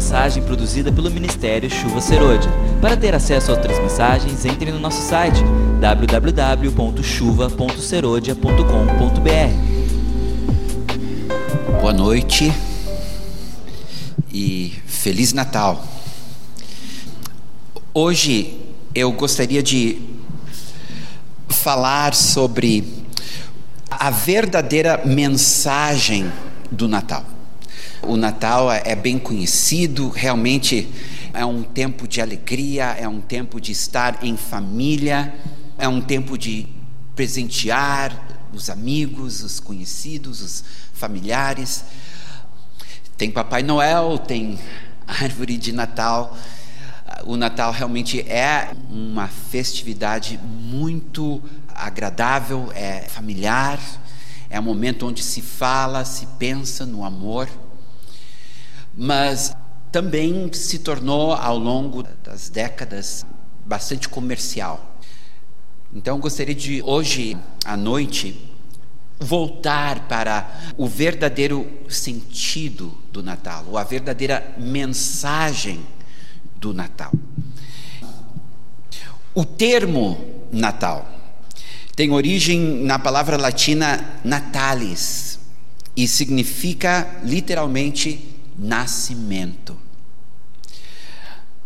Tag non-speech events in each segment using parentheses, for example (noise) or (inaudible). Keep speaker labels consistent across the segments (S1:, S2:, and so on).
S1: mensagem produzida pelo Ministério Chuva Serôdia. Para ter acesso a outras mensagens, entre no nosso site www.chuva.serodia.com.br.
S2: Boa noite e Feliz Natal. Hoje eu gostaria de falar sobre a verdadeira mensagem do Natal. O Natal é bem conhecido, realmente é um tempo de alegria, é um tempo de estar em família, é um tempo de presentear os amigos, os conhecidos, os familiares. Tem Papai Noel, tem (laughs) árvore de Natal. O Natal realmente é uma festividade muito agradável, é familiar, é um momento onde se fala, se pensa no amor mas também se tornou ao longo das décadas bastante comercial. Então gostaria de hoje à noite voltar para o verdadeiro sentido do Natal, ou a verdadeira mensagem do Natal. O termo Natal tem origem na palavra latina natalis e significa literalmente nascimento.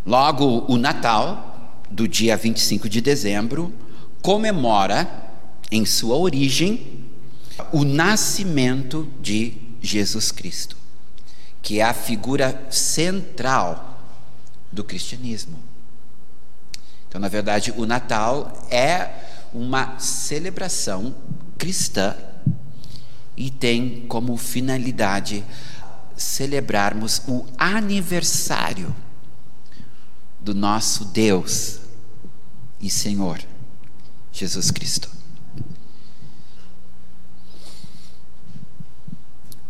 S2: Logo, o Natal, do dia 25 de dezembro, comemora, em sua origem, o nascimento de Jesus Cristo, que é a figura central do cristianismo. Então, na verdade, o Natal é uma celebração cristã e tem como finalidade celebrarmos o aniversário do nosso Deus e Senhor Jesus Cristo.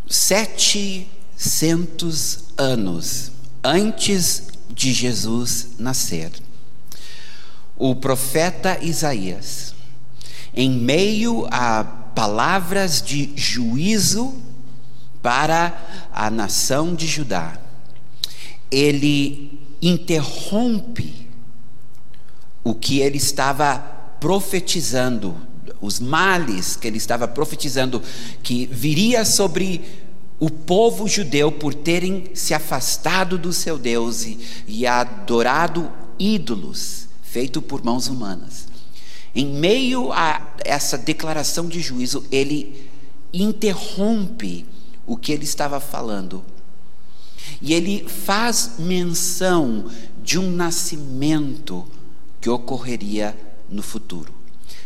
S2: Setecentos anos antes de Jesus nascer, o profeta Isaías, em meio a palavras de juízo para a nação de Judá, ele interrompe o que ele estava profetizando, os males que ele estava profetizando que viria sobre o povo judeu por terem se afastado do seu Deus e, e adorado ídolos feito por mãos humanas. Em meio a essa declaração de juízo, ele interrompe o que ele estava falando. E ele faz menção de um nascimento que ocorreria no futuro.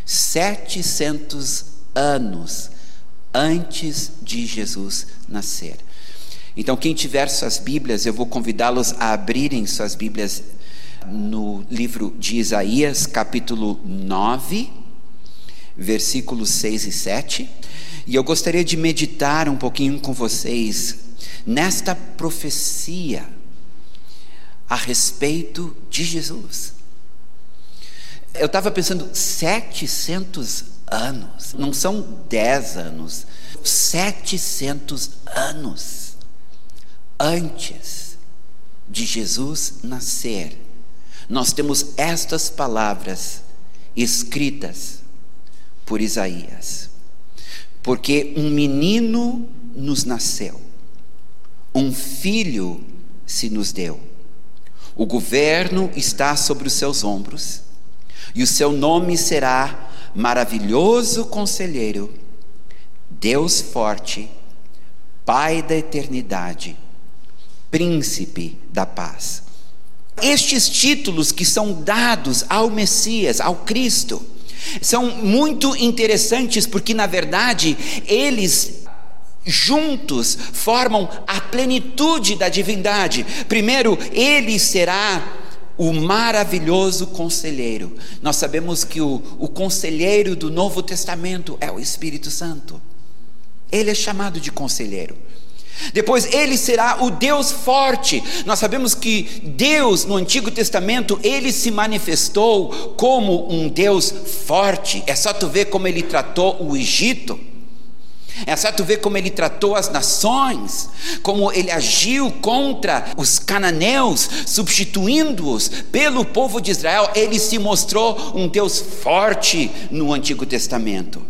S2: 700 anos antes de Jesus nascer. Então, quem tiver suas Bíblias, eu vou convidá-los a abrirem suas Bíblias no livro de Isaías, capítulo 9, versículos 6 e 7. E eu gostaria de meditar um pouquinho com vocês nesta profecia a respeito de Jesus. Eu estava pensando, 700 anos, não são 10 anos, 700 anos antes de Jesus nascer, nós temos estas palavras escritas por Isaías porque um menino nos nasceu, um filho se nos deu. O governo está sobre os seus ombros, e o seu nome será Maravilhoso Conselheiro, Deus Forte, Pai da Eternidade, Príncipe da Paz. Estes títulos que são dados ao Messias, ao Cristo, são muito interessantes porque, na verdade, eles juntos formam a plenitude da divindade. Primeiro, ele será o maravilhoso conselheiro. Nós sabemos que o, o conselheiro do Novo Testamento é o Espírito Santo. Ele é chamado de conselheiro. Depois ele será o Deus forte. Nós sabemos que Deus no Antigo Testamento ele se manifestou como um Deus forte. É só tu ver como ele tratou o Egito. É certo ver como ele tratou as nações, como ele agiu contra os cananeus, substituindo-os pelo povo de Israel. Ele se mostrou um Deus forte no Antigo Testamento,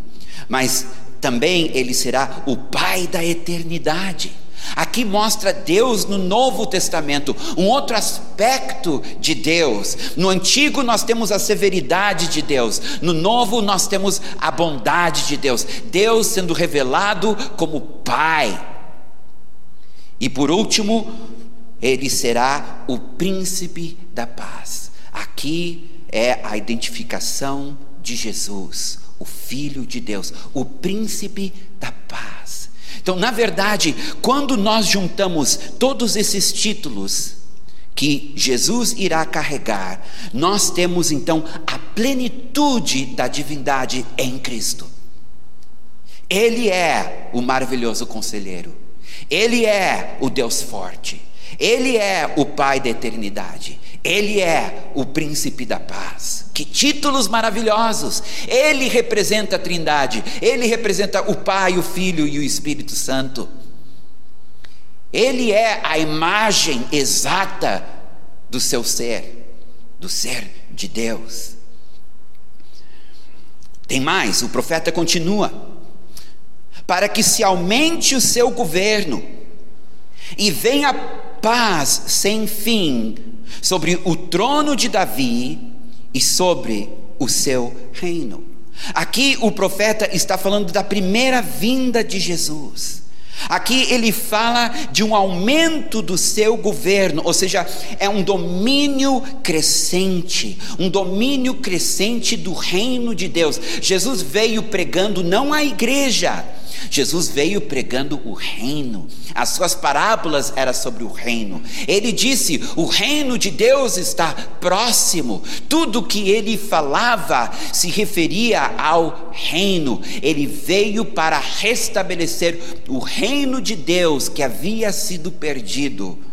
S2: mas também ele será o Pai da eternidade. Aqui mostra Deus no Novo Testamento, um outro aspecto de Deus. No Antigo nós temos a severidade de Deus, no Novo nós temos a bondade de Deus. Deus sendo revelado como Pai. E por último, ele será o príncipe da paz. Aqui é a identificação de Jesus, o Filho de Deus, o príncipe da paz. Então, na verdade, quando nós juntamos todos esses títulos que Jesus irá carregar, nós temos então a plenitude da divindade em Cristo. Ele é o maravilhoso conselheiro, ele é o Deus forte, ele é o Pai da eternidade, ele é o príncipe da paz. Que títulos maravilhosos! Ele representa a Trindade, ele representa o Pai, o Filho e o Espírito Santo. Ele é a imagem exata do seu ser, do ser de Deus. Tem mais, o profeta continua: para que se aumente o seu governo e venha paz sem fim sobre o trono de Davi e sobre o seu reino. Aqui o profeta está falando da primeira vinda de Jesus. Aqui ele fala de um aumento do seu governo, ou seja, é um domínio crescente, um domínio crescente do reino de Deus. Jesus veio pregando não a igreja, Jesus veio pregando o reino. As suas parábolas eram sobre o reino. Ele disse: "O reino de Deus está próximo". Tudo que ele falava se referia ao reino. Ele veio para restabelecer o reino de Deus que havia sido perdido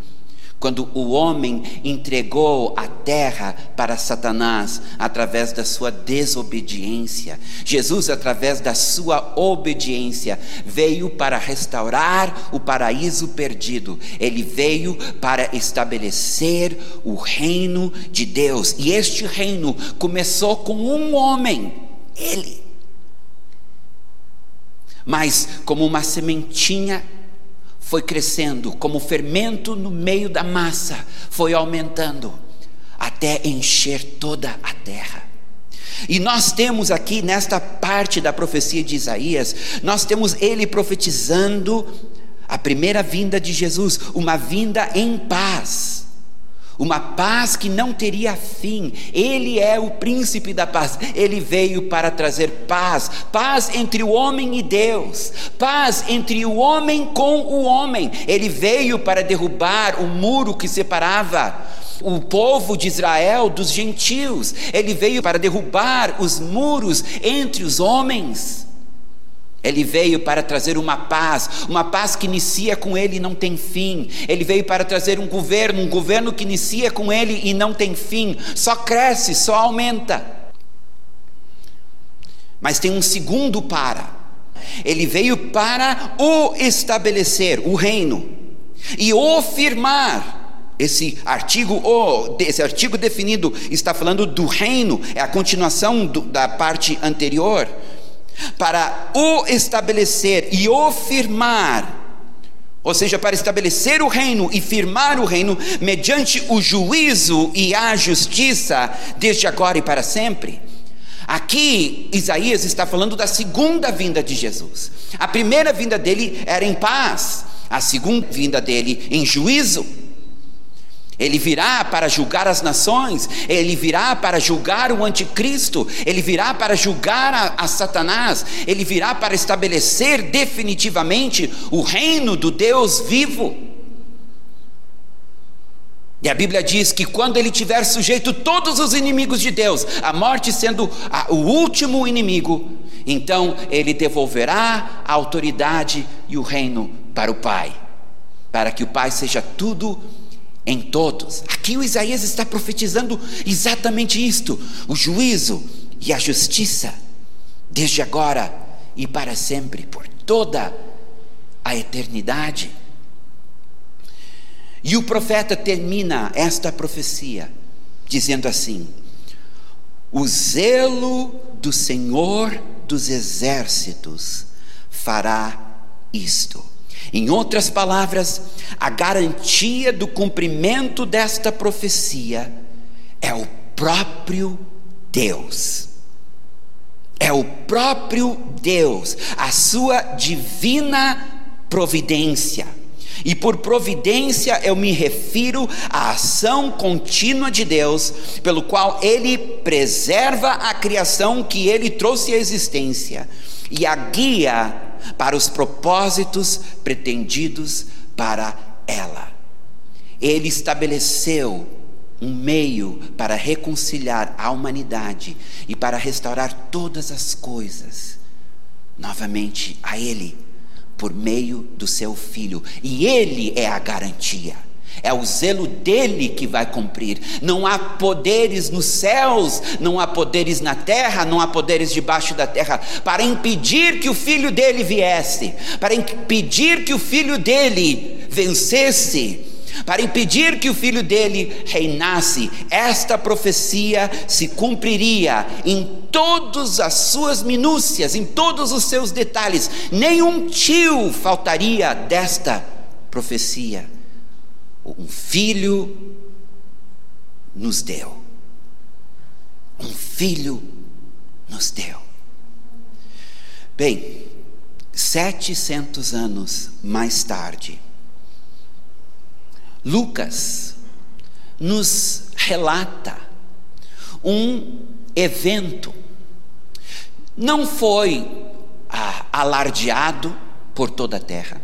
S2: quando o homem entregou a terra para Satanás através da sua desobediência. Jesus, através da sua obediência, veio para restaurar o paraíso perdido. Ele veio para estabelecer o reino de Deus. E este reino começou com um homem, ele. Mas como uma sementinha foi crescendo, como fermento no meio da massa, foi aumentando, até encher toda a terra. E nós temos aqui, nesta parte da profecia de Isaías, nós temos ele profetizando a primeira vinda de Jesus, uma vinda em paz uma paz que não teria fim. Ele é o príncipe da paz. Ele veio para trazer paz, paz entre o homem e Deus, paz entre o homem com o homem. Ele veio para derrubar o muro que separava o povo de Israel dos gentios. Ele veio para derrubar os muros entre os homens. Ele veio para trazer uma paz, uma paz que inicia com ele e não tem fim. Ele veio para trazer um governo, um governo que inicia com ele e não tem fim, só cresce, só aumenta. Mas tem um segundo para. Ele veio para o estabelecer, o reino, e o firmar. Esse artigo, o, esse artigo definido está falando do reino, é a continuação do, da parte anterior para o estabelecer e o firmar, ou seja, para estabelecer o reino e firmar o reino mediante o juízo e a justiça, desde agora e para sempre. Aqui, Isaías está falando da segunda vinda de Jesus. A primeira vinda dele era em paz, a segunda vinda dele em juízo. Ele virá para julgar as nações, ele virá para julgar o anticristo, ele virá para julgar a, a, Satanás, ele virá para estabelecer definitivamente o reino do Deus vivo. E a Bíblia diz que quando ele tiver sujeito todos os inimigos de Deus, a morte sendo a, o último inimigo, então ele devolverá a autoridade e o reino para o Pai, para que o Pai seja tudo em todos. Aqui o Isaías está profetizando exatamente isto: o juízo e a justiça, desde agora e para sempre, por toda a eternidade. E o profeta termina esta profecia dizendo assim: O zelo do Senhor dos exércitos fará isto. Em outras palavras, a garantia do cumprimento desta profecia é o próprio Deus. É o próprio Deus, a sua divina providência. E por providência eu me refiro à ação contínua de Deus, pelo qual Ele preserva a criação que Ele trouxe à existência e a guia para os propósitos pretendidos para ela. Ele estabeleceu um meio para reconciliar a humanidade e para restaurar todas as coisas novamente a Ele, por meio do seu Filho. E Ele é a garantia. É o zelo dele que vai cumprir. Não há poderes nos céus, não há poderes na terra, não há poderes debaixo da terra para impedir que o filho dele viesse, para impedir que o filho dele vencesse para impedir que o filho dele reinasse. Esta profecia se cumpriria em todas as suas minúcias, em todos os seus detalhes. Nenhum tio faltaria desta profecia. Um filho nos deu. Um filho nos deu. Bem, setecentos anos mais tarde, Lucas nos relata um evento. Não foi ah, alardeado por toda a terra,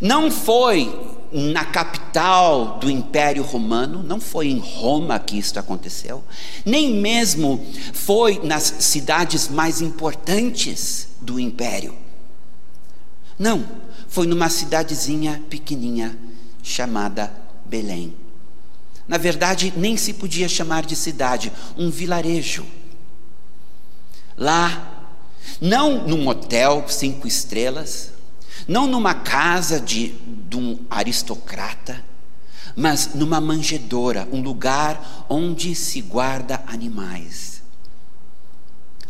S2: não foi na capital do Império Romano, não foi em Roma que isto aconteceu, nem mesmo foi nas cidades mais importantes do Império. Não, foi numa cidadezinha pequenininha chamada Belém. Na verdade, nem se podia chamar de cidade, um vilarejo. Lá, não num hotel cinco estrelas, não numa casa de, de um aristocrata, mas numa manjedoura, um lugar onde se guarda animais.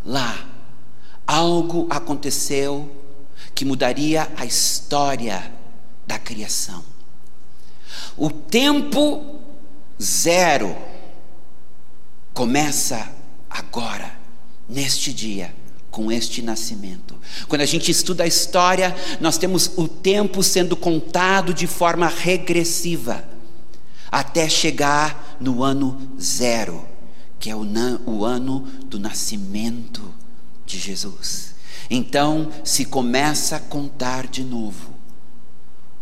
S2: Lá, algo aconteceu que mudaria a história da criação. O tempo zero começa agora, neste dia, com este nascimento. Quando a gente estuda a história, nós temos o tempo sendo contado de forma regressiva, até chegar no ano zero, que é o, ano do nascimento de Jesus. Então se começa a contar de novo,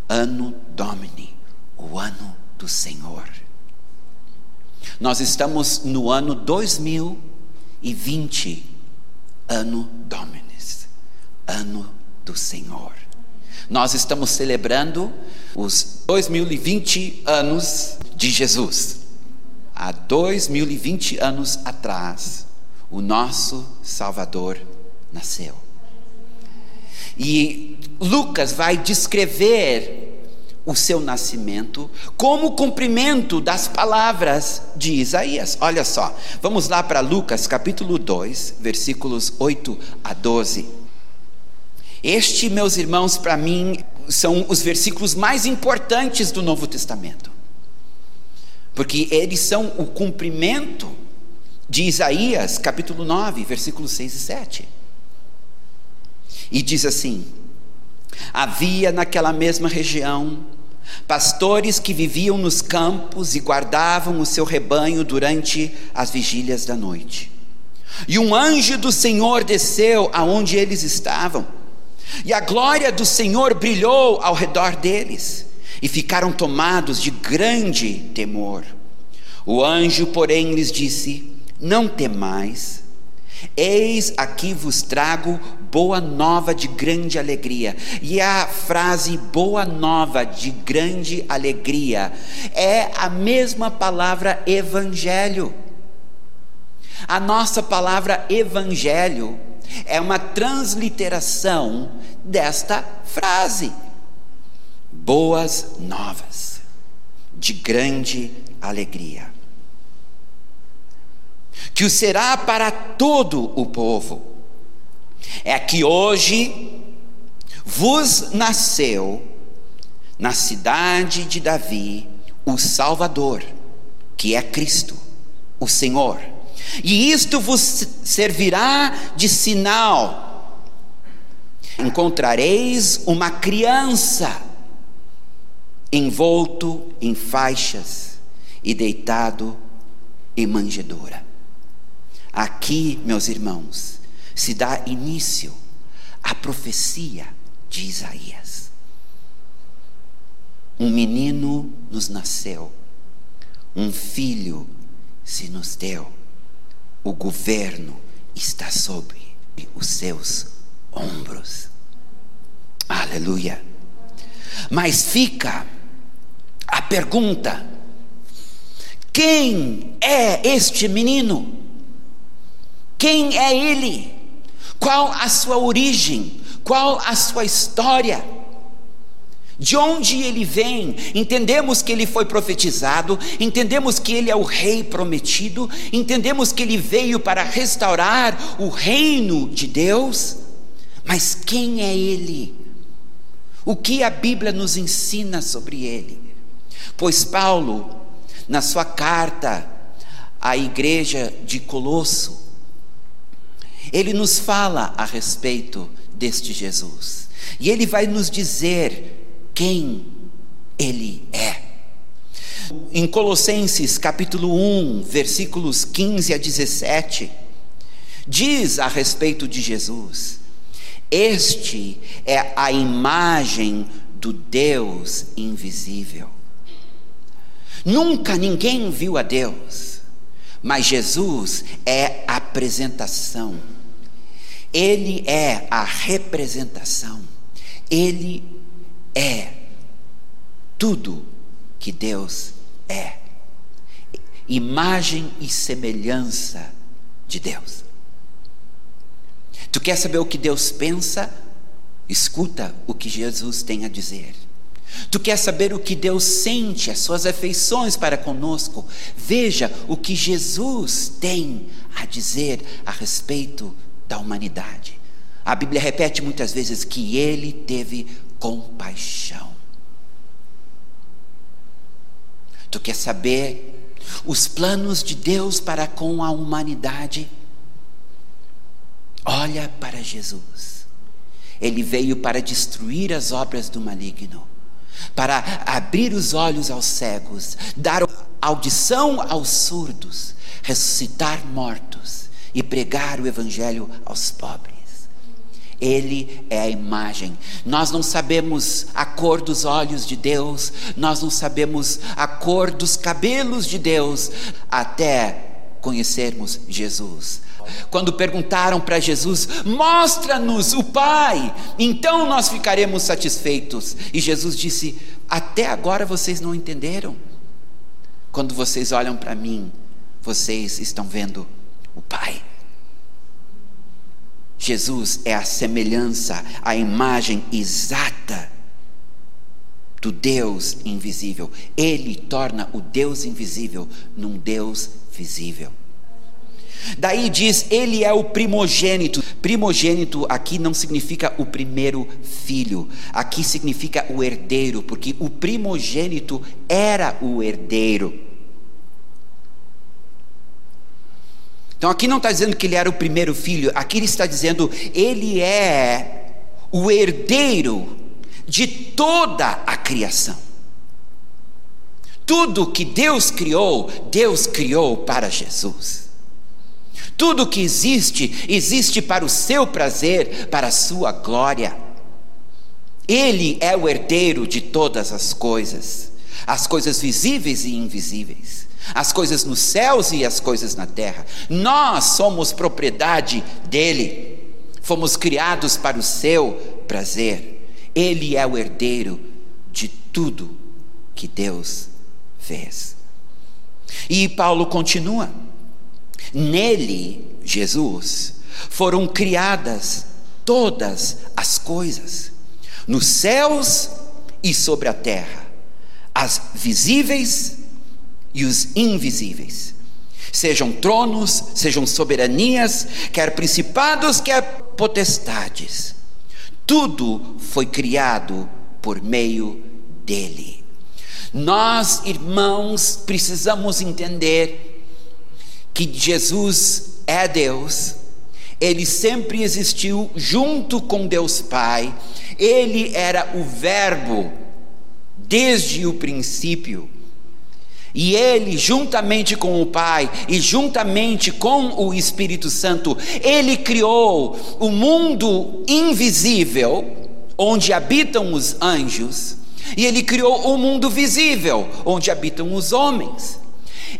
S2: ano Domini o ano do Senhor. Nós estamos no ano 2020, ano Dominis, ano do Senhor. Nós estamos celebrando os 2020 anos de Jesus. Há 2020 anos atrás, o nosso Salvador nasceu. E Lucas vai descrever o seu nascimento como cumprimento das palavras de Isaías. Olha só, vamos lá para Lucas capítulo 2, versículos 8 a 12. Este, meus irmãos, para mim, são os versículos mais importantes do Novo Testamento, porque eles são o cumprimento de Isaías, capítulo 9, versículos 6 e 7. E diz assim: Havia naquela mesma região pastores que viviam nos campos e guardavam o seu rebanho durante as vigílias da noite. E um anjo do Senhor desceu aonde eles estavam, e a glória do Senhor brilhou ao redor deles, e ficaram tomados de grande temor. O anjo, porém, lhes disse: Não temais, Eis aqui vos trago boa nova de grande alegria. E a frase boa nova de grande alegria é a mesma palavra evangelho. A nossa palavra evangelho é uma transliteração desta frase: boas novas, de grande alegria. Que o será para todo o povo. É que hoje vos nasceu na cidade de Davi o Salvador, que é Cristo, o Senhor. E isto vos servirá de sinal. Encontrareis uma criança envolto em faixas e deitado em manjedoura. Aqui, meus irmãos, se dá início à profecia de Isaías. Um menino nos nasceu, um filho se nos deu, o governo está sobre os seus ombros. Aleluia. Mas fica a pergunta: quem é este menino? Quem é ele? Qual a sua origem? Qual a sua história? De onde ele vem? Entendemos que ele foi profetizado, entendemos que ele é o rei prometido, entendemos que ele veio para restaurar o reino de Deus, mas quem é ele? O que a Bíblia nos ensina sobre ele? Pois Paulo, na sua carta à igreja de Colosso, ele nos fala a respeito deste Jesus. E ele vai nos dizer quem ele é. Em Colossenses capítulo 1, versículos 15 a 17, diz a respeito de Jesus: Este é a imagem do Deus invisível Nunca ninguém viu a Deus, mas Jesus é a apresentação, Ele é a representação, Ele é tudo que Deus é, imagem e semelhança de Deus. Tu quer saber o que Deus pensa? Escuta o que Jesus tem a dizer. Tu quer saber o que Deus sente, as suas afeições para conosco? Veja o que Jesus tem a dizer a respeito da humanidade. A Bíblia repete muitas vezes que ele teve compaixão. Tu quer saber os planos de Deus para com a humanidade? Olha para Jesus. Ele veio para destruir as obras do maligno para abrir os olhos aos cegos, dar audição aos surdos, ressuscitar mortos e pregar o evangelho aos pobres. Ele é a imagem. Nós não sabemos a cor dos olhos de Deus, nós não sabemos a cor dos cabelos de Deus, até conhecermos Jesus. Quando perguntaram para Jesus: Mostra-nos o Pai, então nós ficaremos satisfeitos. E Jesus disse: Até agora vocês não entenderam. Quando vocês olham para mim, vocês estão vendo o Pai. Jesus é a semelhança, a imagem exata do Deus invisível. Ele torna o Deus invisível num Deus visível. Daí diz, ele é o primogênito. Primogênito aqui não significa o primeiro filho, aqui significa o herdeiro, porque o primogênito era o herdeiro. Então aqui não está dizendo que ele era o primeiro filho, aqui ele está dizendo ele é o herdeiro de toda a criação. Tudo que Deus criou, Deus criou para Jesus. Tudo que existe, existe para o seu prazer, para a sua glória. Ele é o herdeiro de todas as coisas, as coisas visíveis e invisíveis, as coisas nos céus e as coisas na terra. Nós somos propriedade dele, fomos criados para o seu prazer. Ele é o herdeiro de tudo que Deus fez. E Paulo continua. Nele, Jesus, foram criadas todas as coisas, nos céus e sobre a terra, as visíveis e os invisíveis. Sejam tronos, sejam soberanias, quer principados, quer potestades. Tudo foi criado por meio dele. Nós, irmãos, precisamos entender que Jesus é Deus, ele sempre existiu junto com Deus Pai, ele era o Verbo desde o princípio. E ele, juntamente com o Pai e juntamente com o Espírito Santo, ele criou o mundo invisível, onde habitam os anjos, e ele criou o mundo visível, onde habitam os homens.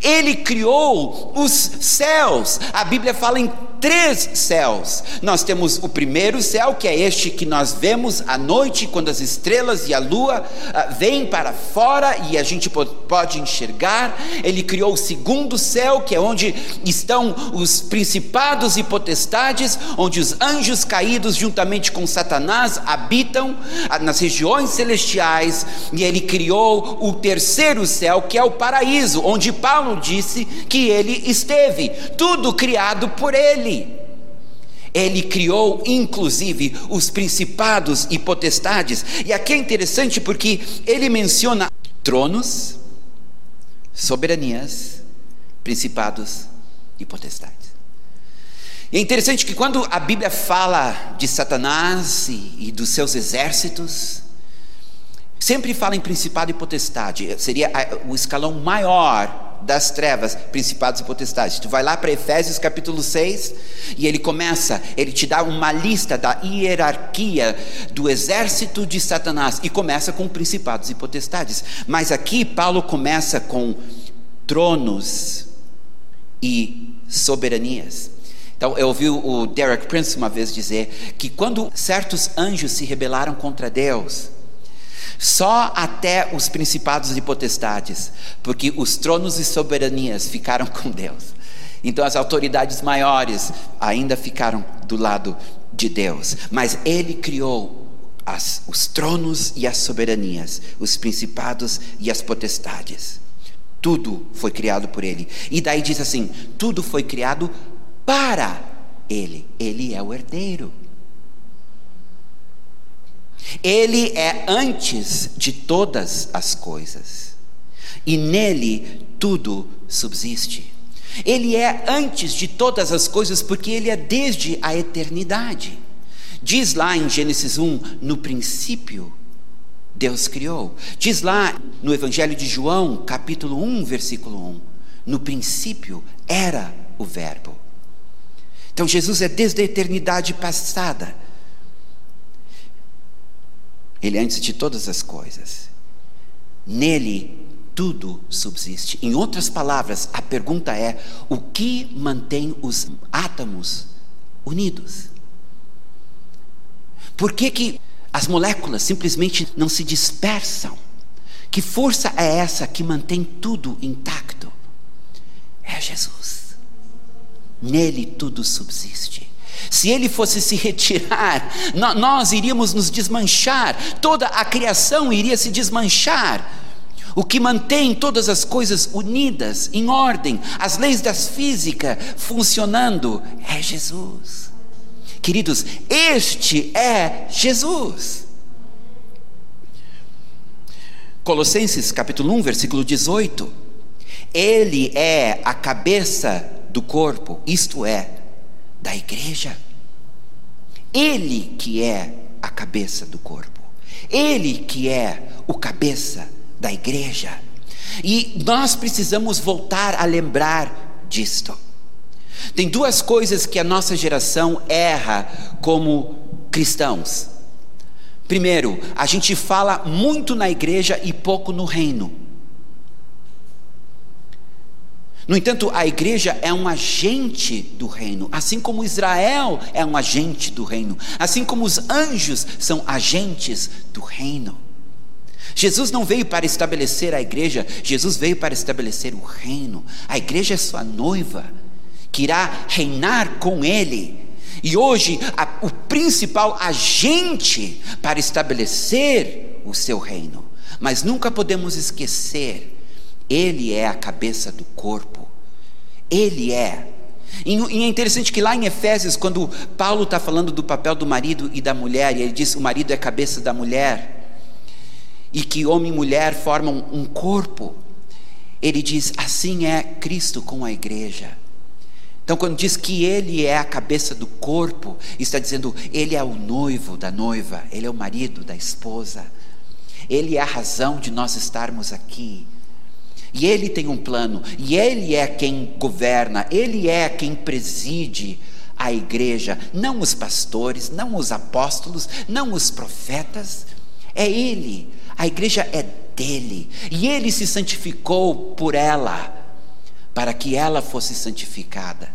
S2: Ele criou os céus. A Bíblia fala em três céus. Nós temos o primeiro céu, que é este que nós vemos à noite, quando as estrelas e a lua uh, vêm para fora e a gente pode enxergar. Ele criou o segundo céu, que é onde estão os principados e potestades, onde os anjos caídos, juntamente com Satanás, habitam uh, nas regiões celestiais. E ele criou o terceiro céu, que é o paraíso, onde Paulo disse que ele esteve. Tudo criado por ele. Ele criou inclusive os principados e potestades. E aqui é interessante porque ele menciona tronos, soberanias, principados e potestades. E é interessante que quando a Bíblia fala de Satanás e, e dos seus exércitos, sempre fala em principado e potestade, seria o escalão maior das trevas, principados e potestades. Tu vai lá para Efésios capítulo 6 e ele começa, ele te dá uma lista da hierarquia do exército de Satanás e começa com principados e potestades. Mas aqui Paulo começa com tronos e soberanias. Então, eu ouvi o Derek Prince uma vez dizer que quando certos anjos se rebelaram contra Deus, só até os principados e potestades, porque os tronos e soberanias ficaram com Deus. Então as autoridades maiores ainda ficaram do lado de Deus, mas Ele criou as, os tronos e as soberanias, os principados e as potestades. Tudo foi criado por Ele. E daí diz assim: tudo foi criado para Ele. Ele é o herdeiro. Ele é antes de todas as coisas, e nele tudo subsiste. Ele é antes de todas as coisas, porque ele é desde a eternidade. Diz lá em Gênesis 1: no princípio, Deus criou. Diz lá no Evangelho de João, capítulo 1, versículo 1: no princípio era o Verbo. Então Jesus é desde a eternidade passada ele é antes de todas as coisas. Nele tudo subsiste. Em outras palavras, a pergunta é: o que mantém os átomos unidos? Por que, que as moléculas simplesmente não se dispersam? Que força é essa que mantém tudo intacto? É Jesus. Nele tudo subsiste. Se ele fosse se retirar, nós iríamos nos desmanchar, toda a criação iria se desmanchar. O que mantém todas as coisas unidas, em ordem, as leis da física funcionando, é Jesus. Queridos, este é Jesus. Colossenses capítulo 1, versículo 18. Ele é a cabeça do corpo, isto é, da igreja. Ele que é a cabeça do corpo. Ele que é o cabeça da igreja. E nós precisamos voltar a lembrar disto. Tem duas coisas que a nossa geração erra como cristãos. Primeiro, a gente fala muito na igreja e pouco no reino. No entanto, a igreja é um agente do reino, assim como Israel é um agente do reino, assim como os anjos são agentes do reino. Jesus não veio para estabelecer a igreja, Jesus veio para estabelecer o reino. A igreja é sua noiva, que irá reinar com ele. E hoje, a, o principal agente para estabelecer o seu reino. Mas nunca podemos esquecer, ele é a cabeça do corpo. Ele é. E é interessante que lá em Efésios, quando Paulo está falando do papel do marido e da mulher, e ele diz: o marido é a cabeça da mulher, e que homem e mulher formam um corpo, ele diz: assim é Cristo com a igreja. Então, quando diz que ele é a cabeça do corpo, está dizendo ele é o noivo da noiva, ele é o marido da esposa, ele é a razão de nós estarmos aqui. E ele tem um plano, e ele é quem governa, ele é quem preside a igreja, não os pastores, não os apóstolos, não os profetas, é ele. A igreja é dele, e ele se santificou por ela, para que ela fosse santificada.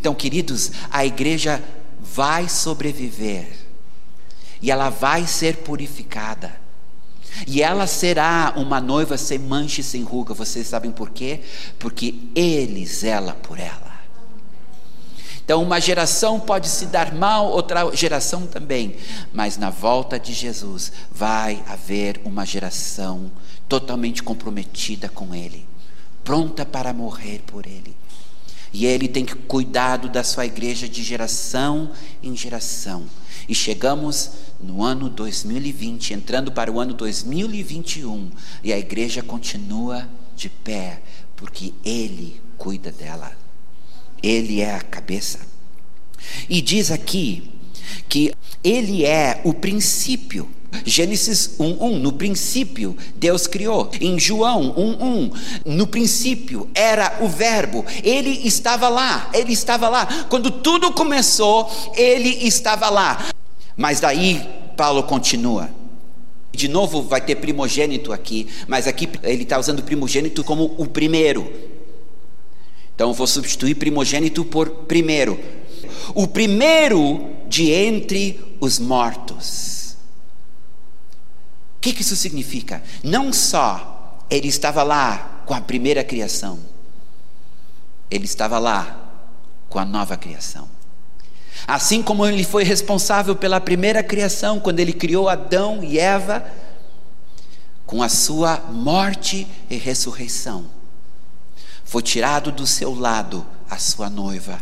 S2: Então, queridos, a igreja vai sobreviver, e ela vai ser purificada. E ela será uma noiva sem mancha e sem ruga. Vocês sabem por quê? Porque ele zela por ela. Então, uma geração pode se dar mal, outra geração também. Mas na volta de Jesus vai haver uma geração totalmente comprometida com Ele, pronta para morrer por Ele. E Ele tem que cuidado da sua igreja de geração em geração. E chegamos no ano 2020, entrando para o ano 2021, e a igreja continua de pé, porque Ele cuida dela, Ele é a cabeça. E diz aqui que Ele é o princípio. Gênesis 1:1, no princípio Deus criou. Em João 1:1, no princípio era o verbo. Ele estava lá, ele estava lá. Quando tudo começou, ele estava lá. Mas daí Paulo continua. De novo vai ter primogênito aqui, mas aqui ele está usando primogênito como o primeiro. Então vou substituir primogênito por primeiro. O primeiro de entre os mortos. O que, que isso significa? Não só ele estava lá com a primeira criação, ele estava lá com a nova criação. Assim como ele foi responsável pela primeira criação, quando ele criou Adão e Eva, com a sua morte e ressurreição, foi tirado do seu lado a sua noiva,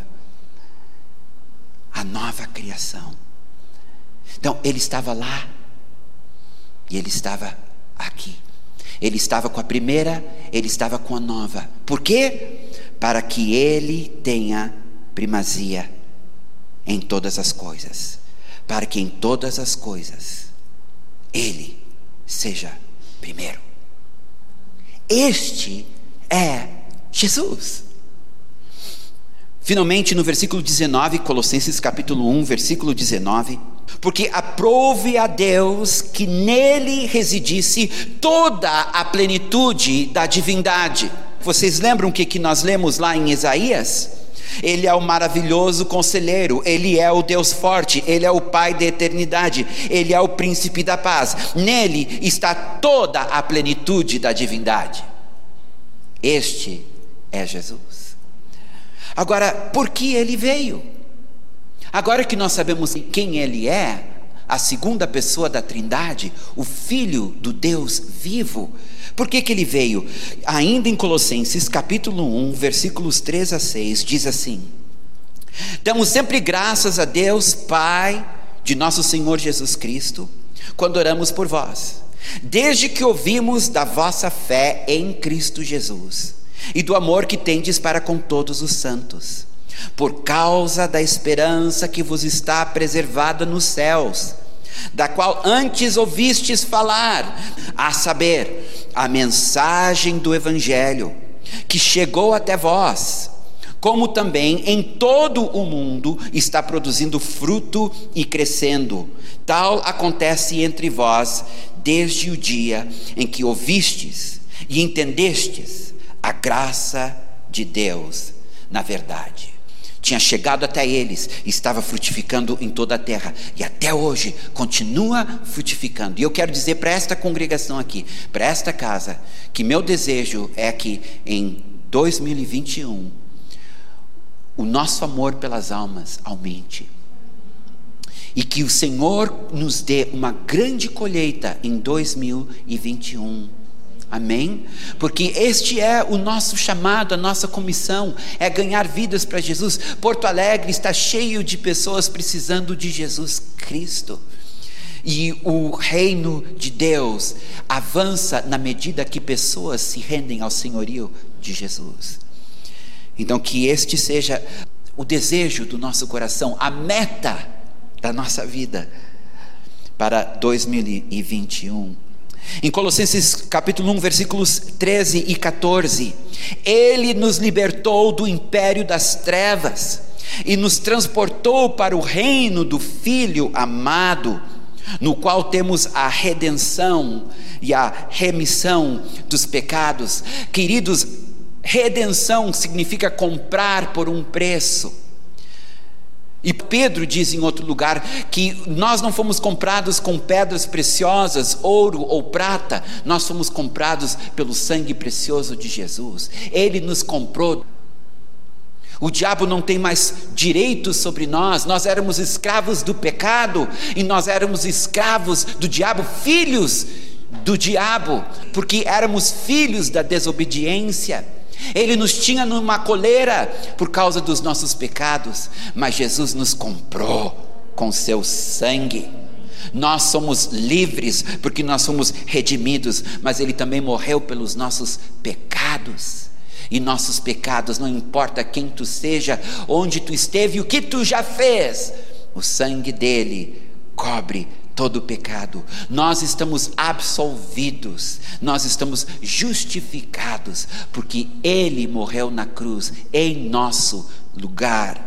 S2: a nova criação. Então, ele estava lá e ele estava aqui. Ele estava com a primeira, ele estava com a nova. Por quê? Para que ele tenha primazia em todas as coisas, para que em todas as coisas Ele seja primeiro. Este é Jesus. Finalmente, no versículo 19, Colossenses capítulo 1, versículo 19, porque aprove a Deus que nele residisse toda a plenitude da divindade. Vocês lembram o que, que nós lemos lá em Isaías? Ele é o maravilhoso conselheiro, Ele é o Deus forte, Ele é o Pai da eternidade, Ele é o príncipe da paz. Nele está toda a plenitude da divindade. Este é Jesus. Agora, por que ele veio? Agora que nós sabemos quem ele é, a segunda pessoa da Trindade, o Filho do Deus vivo, por que, que ele veio? Ainda em Colossenses capítulo 1, versículos 3 a 6, diz assim: Damos sempre graças a Deus, Pai de nosso Senhor Jesus Cristo, quando oramos por vós, desde que ouvimos da vossa fé em Cristo Jesus e do amor que tendes para com todos os santos, por causa da esperança que vos está preservada nos céus da qual antes ouvistes falar, a saber, a mensagem do Evangelho, que chegou até vós, como também em todo o mundo está produzindo fruto e crescendo. Tal acontece entre vós desde o dia em que ouvistes e entendestes a graça de Deus na verdade tinha chegado até eles, estava frutificando em toda a terra e até hoje continua frutificando. E eu quero dizer para esta congregação aqui, para esta casa, que meu desejo é que em 2021 o nosso amor pelas almas aumente. E que o Senhor nos dê uma grande colheita em 2021. Amém? Porque este é o nosso chamado, a nossa comissão, é ganhar vidas para Jesus. Porto Alegre está cheio de pessoas precisando de Jesus Cristo. E o reino de Deus avança na medida que pessoas se rendem ao senhorio de Jesus. Então, que este seja o desejo do nosso coração, a meta da nossa vida para 2021. Em Colossenses capítulo 1, versículos 13 e 14, ele nos libertou do império das trevas e nos transportou para o reino do Filho amado, no qual temos a redenção e a remissão dos pecados. Queridos, redenção significa comprar por um preço. E Pedro diz em outro lugar que nós não fomos comprados com pedras preciosas, ouro ou prata, nós fomos comprados pelo sangue precioso de Jesus. Ele nos comprou. O diabo não tem mais direitos sobre nós, nós éramos escravos do pecado e nós éramos escravos do diabo, filhos do diabo, porque éramos filhos da desobediência. Ele nos tinha numa coleira por causa dos nossos pecados, mas Jesus nos comprou com seu sangue. Nós somos livres porque nós somos redimidos, mas Ele também morreu pelos nossos pecados. E nossos pecados, não importa quem tu seja, onde tu esteve, o que tu já fez, o sangue dele cobre todo pecado. Nós estamos absolvidos, nós estamos justificados, porque Ele morreu na cruz em nosso lugar.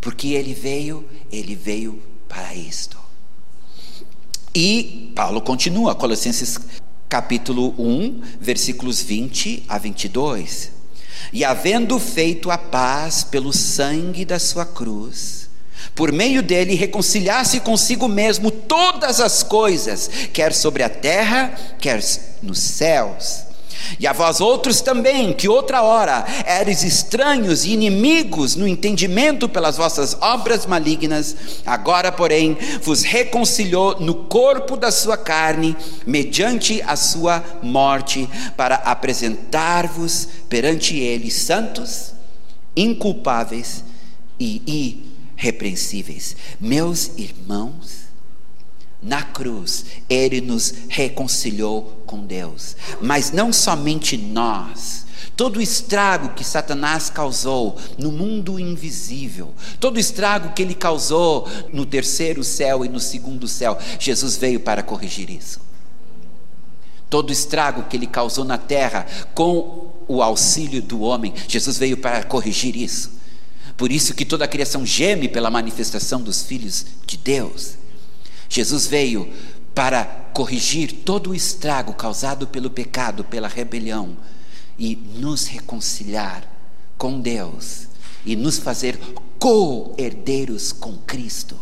S2: Porque Ele veio, Ele veio para isto. E Paulo continua, Colossenses capítulo 1, versículos 20 a 22. E havendo feito a paz pelo sangue da sua cruz, por meio dele reconciliasse consigo mesmo todas as coisas, quer sobre a terra, quer nos céus. E a vós outros também, que outra hora eres estranhos e inimigos no entendimento pelas vossas obras malignas, agora, porém, vos reconciliou no corpo da sua carne, mediante a sua morte, para apresentar-vos perante ele santos, inculpáveis e repreensíveis. Meus irmãos, na cruz, Ele nos reconciliou com Deus, mas não somente nós. Todo o estrago que Satanás causou no mundo invisível, todo o estrago que ele causou no terceiro céu e no segundo céu, Jesus veio para corrigir isso. Todo o estrago que ele causou na terra com o auxílio do homem, Jesus veio para corrigir isso. Por isso que toda a criação geme pela manifestação dos filhos de Deus. Jesus veio para corrigir todo o estrago causado pelo pecado, pela rebelião e nos reconciliar com Deus e nos fazer co-herdeiros com Cristo.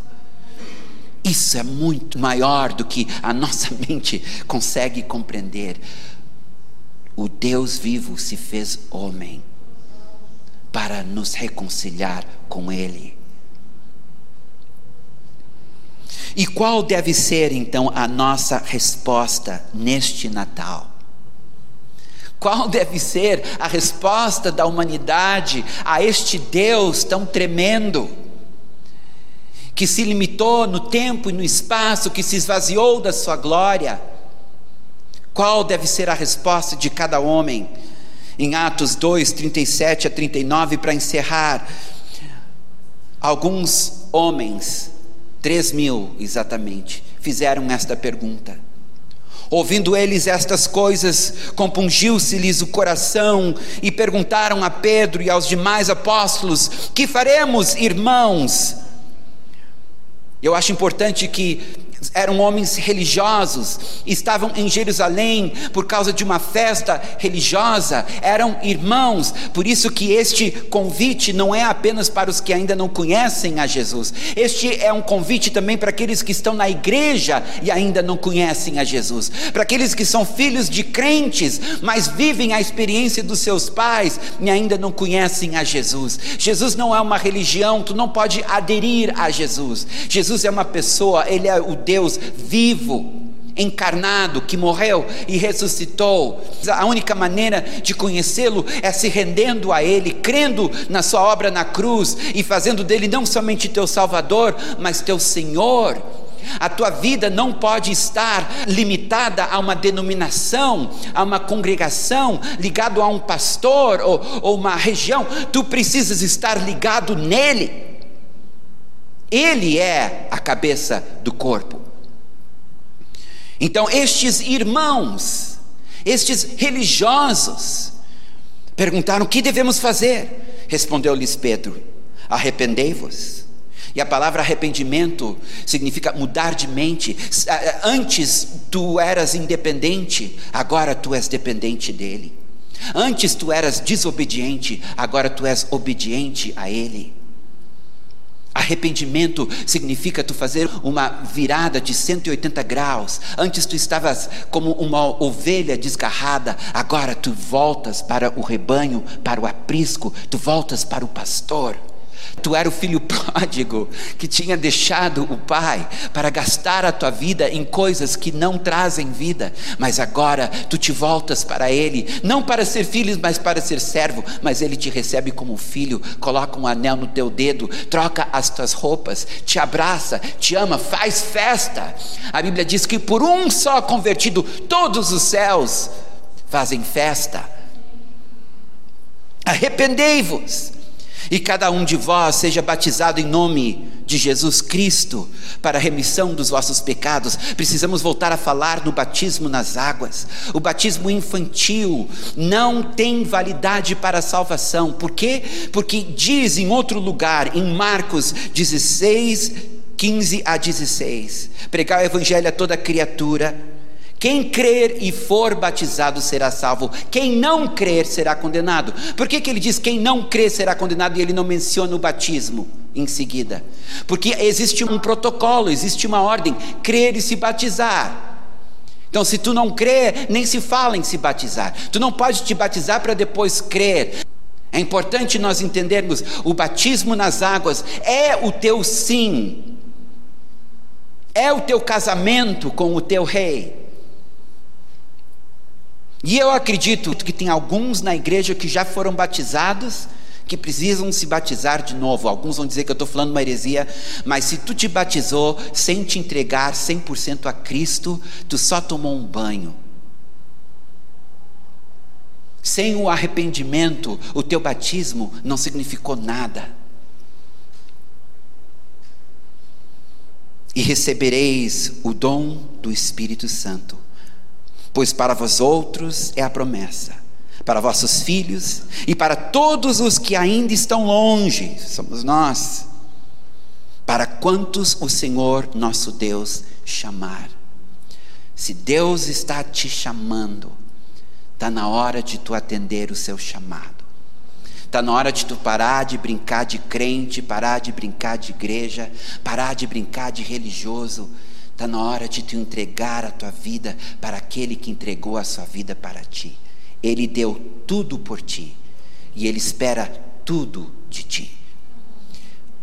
S2: Isso é muito maior do que a nossa (laughs) mente consegue compreender. O Deus vivo se fez homem para nos reconciliar com Ele. E qual deve ser então a nossa resposta neste Natal? Qual deve ser a resposta da humanidade a este Deus tão tremendo, que se limitou no tempo e no espaço, que se esvaziou da sua glória? Qual deve ser a resposta de cada homem em Atos 2, 37 a 39, para encerrar, alguns homens, três mil exatamente, fizeram esta pergunta. Ouvindo eles estas coisas, compungiu-se-lhes o coração e perguntaram a Pedro e aos demais apóstolos: Que faremos, irmãos? Eu acho importante que eram homens religiosos, estavam em Jerusalém por causa de uma festa religiosa, eram irmãos, por isso que este convite não é apenas para os que ainda não conhecem a Jesus, este é um convite também para aqueles que estão na igreja e ainda não conhecem a Jesus, para aqueles que são filhos de crentes, mas vivem a experiência dos seus pais e ainda não conhecem a Jesus. Jesus não é uma religião, tu não pode aderir a Jesus. Jesus é uma pessoa, ele é o Deus vivo encarnado, que morreu e ressuscitou. A única maneira de conhecê-lo é se rendendo a Ele, crendo na Sua obra na cruz e fazendo dele não somente teu Salvador, mas teu Senhor. A tua vida não pode estar limitada a uma denominação, a uma congregação, ligado a um pastor ou, ou uma região. Tu precisas estar ligado nele. Ele é a cabeça do corpo. Então, estes irmãos, estes religiosos, perguntaram: o que devemos fazer? Respondeu-lhes Pedro: arrependei-vos. E a palavra arrependimento significa mudar de mente. Antes tu eras independente, agora tu és dependente dele. Antes tu eras desobediente, agora tu és obediente a ele. Arrependimento significa tu fazer uma virada de 180 graus. Antes tu estavas como uma ovelha desgarrada, agora tu voltas para o rebanho, para o aprisco, tu voltas para o pastor. Tu era o filho (laughs) pródigo que tinha deixado o pai para gastar a tua vida em coisas que não trazem vida, mas agora tu te voltas para ele, não para ser filho, mas para ser servo, mas ele te recebe como filho, coloca um anel no teu dedo, troca as tuas roupas, te abraça, te ama, faz festa. A Bíblia diz que por um só convertido, todos os céus fazem festa. Arrependei-vos e cada um de vós seja batizado em nome de Jesus Cristo para a remissão dos vossos pecados. Precisamos voltar a falar no batismo nas águas. O batismo infantil não tem validade para a salvação. Por quê? Porque diz em outro lugar, em Marcos 16, 15 a 16: pregar o evangelho a toda criatura quem crer e for batizado será salvo, quem não crer será condenado. Por que, que ele diz quem não crer será condenado e ele não menciona o batismo em seguida? Porque existe um protocolo, existe uma ordem: crer e se batizar. Então, se tu não crer, nem se fala em se batizar. Tu não pode te batizar para depois crer. É importante nós entendermos: o batismo nas águas é o teu sim, é o teu casamento com o teu rei. E eu acredito que tem alguns na igreja que já foram batizados, que precisam se batizar de novo. Alguns vão dizer que eu estou falando uma heresia, mas se tu te batizou sem te entregar 100% a Cristo, tu só tomou um banho. Sem o arrependimento, o teu batismo não significou nada. E recebereis o dom do Espírito Santo pois para vós outros é a promessa, para vossos filhos e para todos os que ainda estão longe, somos nós, para quantos o Senhor nosso Deus chamar. Se Deus está te chamando, está na hora de tu atender o seu chamado. Está na hora de tu parar de brincar de crente, parar de brincar de igreja, parar de brincar de religioso Está na hora de tu entregar a tua vida para aquele que entregou a sua vida para ti. Ele deu tudo por ti e ele espera tudo de ti.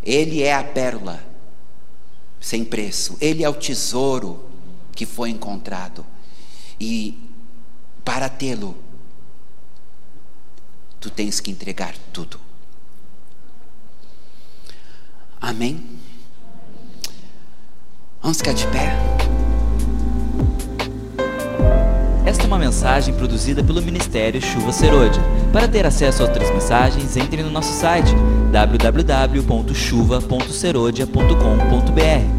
S2: Ele é a pérola sem preço, ele é o tesouro que foi encontrado. E para tê-lo, tu tens que entregar tudo. Amém? Vamos ficar de pé?
S1: Esta é uma mensagem produzida pelo Ministério Chuva Serôdia. Para ter acesso a outras mensagens, entre no nosso site www.chuva.serodia.com.br